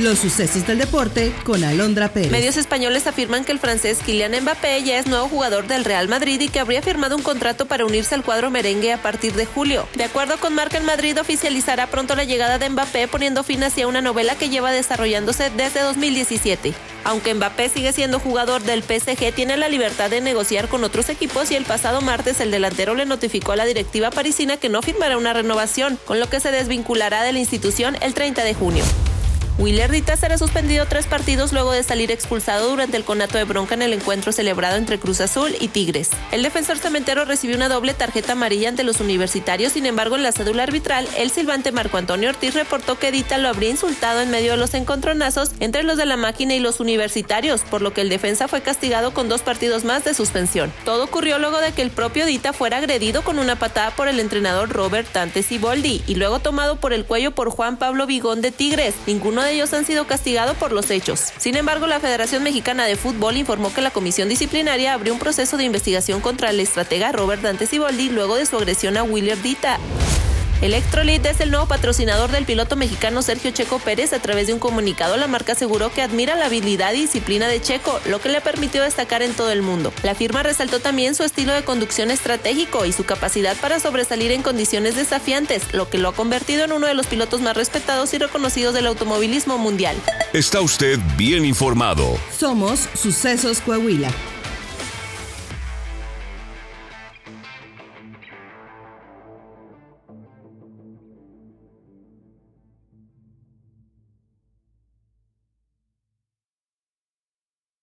Los sucesos del deporte con Alondra Pérez. Medios españoles afirman que el francés Kylian Mbappé ya es nuevo jugador del Real Madrid y que habría firmado un contrato para unirse al cuadro merengue a partir de julio. De acuerdo con Marca, el Madrid oficializará pronto la llegada de Mbappé poniendo fin hacia una novela que lleva desarrollándose desde 2017. Aunque Mbappé sigue siendo jugador del PSG, tiene la libertad de negociar con otros equipos y el pasado martes el delantero le notificó a la directiva parisina que no firmará una renovación, con lo que se desvinculará de la institución el 30 de junio. Willer Dita será suspendido tres partidos luego de salir expulsado durante el conato de bronca en el encuentro celebrado entre Cruz Azul y Tigres. El defensor cementero recibió una doble tarjeta amarilla ante los universitarios, sin embargo en la cédula arbitral, el silbante Marco Antonio Ortiz reportó que Dita lo habría insultado en medio de los encontronazos entre los de la máquina y los universitarios, por lo que el defensa fue castigado con dos partidos más de suspensión. Todo ocurrió luego de que el propio Dita fuera agredido con una patada por el entrenador Robert Tante Siboldi y luego tomado por el cuello por Juan Pablo Vigón de Tigres. Ninguno de ellos han sido castigados por los hechos. Sin embargo, la Federación Mexicana de Fútbol informó que la comisión disciplinaria abrió un proceso de investigación contra el estratega Robert Dante Siboldi luego de su agresión a William Dita. Electrolit es el nuevo patrocinador del piloto mexicano Sergio Checo Pérez. A través de un comunicado, la marca aseguró que admira la habilidad y disciplina de Checo, lo que le permitió destacar en todo el mundo. La firma resaltó también su estilo de conducción estratégico y su capacidad para sobresalir en condiciones desafiantes, lo que lo ha convertido en uno de los pilotos más respetados y reconocidos del automovilismo mundial. Está usted bien informado. Somos Sucesos Coahuila.